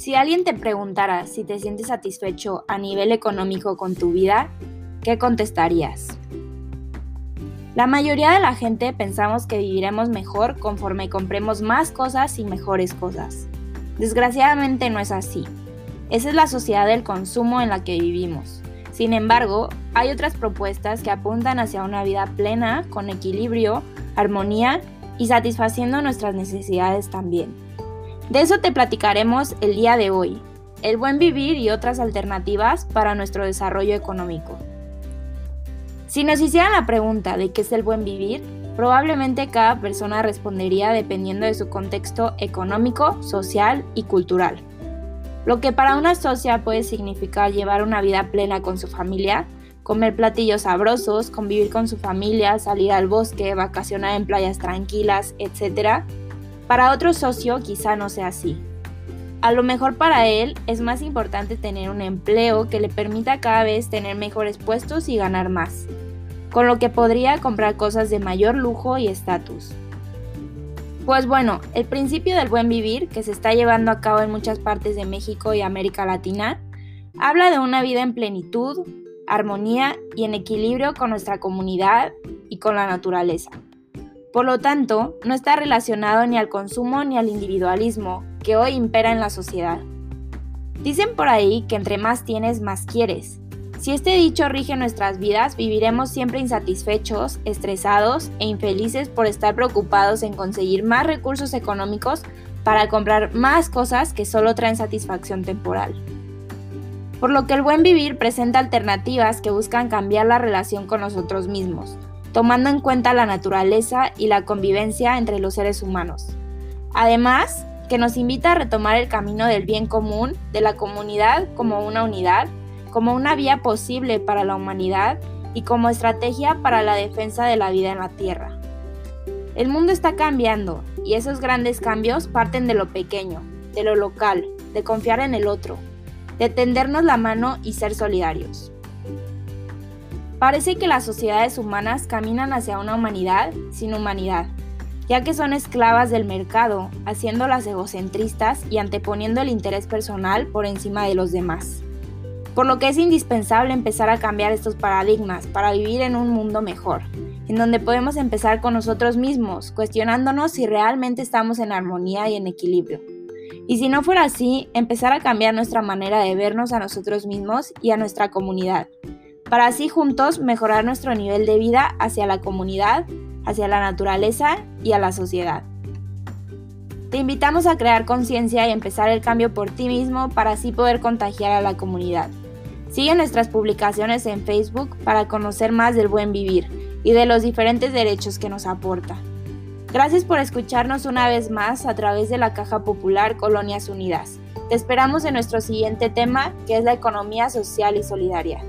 Si alguien te preguntara si te sientes satisfecho a nivel económico con tu vida, ¿qué contestarías? La mayoría de la gente pensamos que viviremos mejor conforme compremos más cosas y mejores cosas. Desgraciadamente no es así. Esa es la sociedad del consumo en la que vivimos. Sin embargo, hay otras propuestas que apuntan hacia una vida plena, con equilibrio, armonía y satisfaciendo nuestras necesidades también. De eso te platicaremos el día de hoy, el buen vivir y otras alternativas para nuestro desarrollo económico. Si nos hicieran la pregunta de qué es el buen vivir, probablemente cada persona respondería dependiendo de su contexto económico, social y cultural. Lo que para una socia puede significar llevar una vida plena con su familia, comer platillos sabrosos, convivir con su familia, salir al bosque, vacacionar en playas tranquilas, etc., para otro socio quizá no sea así. A lo mejor para él es más importante tener un empleo que le permita cada vez tener mejores puestos y ganar más, con lo que podría comprar cosas de mayor lujo y estatus. Pues bueno, el principio del buen vivir, que se está llevando a cabo en muchas partes de México y América Latina, habla de una vida en plenitud, armonía y en equilibrio con nuestra comunidad y con la naturaleza. Por lo tanto, no está relacionado ni al consumo ni al individualismo que hoy impera en la sociedad. Dicen por ahí que entre más tienes, más quieres. Si este dicho rige nuestras vidas, viviremos siempre insatisfechos, estresados e infelices por estar preocupados en conseguir más recursos económicos para comprar más cosas que solo traen satisfacción temporal. Por lo que el buen vivir presenta alternativas que buscan cambiar la relación con nosotros mismos, tomando en cuenta la naturaleza y la convivencia entre los seres humanos. Además, que nos invita a retomar el camino del bien común, de la comunidad como una unidad, como una vía posible para la humanidad y como estrategia para la defensa de la vida en la Tierra. El mundo está cambiando y esos grandes cambios parten de lo pequeño, de lo local, de confiar en el otro, de tendernos la mano y ser solidarios. Parece que las sociedades humanas caminan hacia una humanidad sin humanidad, ya que son esclavas del mercado, haciéndolas egocentristas y anteponiendo el interés personal por encima de los demás. Por lo que es indispensable empezar a cambiar estos paradigmas para vivir en un mundo mejor, en donde podemos empezar con nosotros mismos, cuestionándonos si realmente estamos en armonía y en equilibrio. Y si no fuera así, empezar a cambiar nuestra manera de vernos a nosotros mismos y a nuestra comunidad, para así juntos mejorar nuestro nivel de vida hacia la comunidad, hacia la naturaleza y a la sociedad. Te invitamos a crear conciencia y empezar el cambio por ti mismo para así poder contagiar a la comunidad. Sigue nuestras publicaciones en Facebook para conocer más del buen vivir y de los diferentes derechos que nos aporta. Gracias por escucharnos una vez más a través de la Caja Popular Colonias Unidas. Te esperamos en nuestro siguiente tema, que es la economía social y solidaria.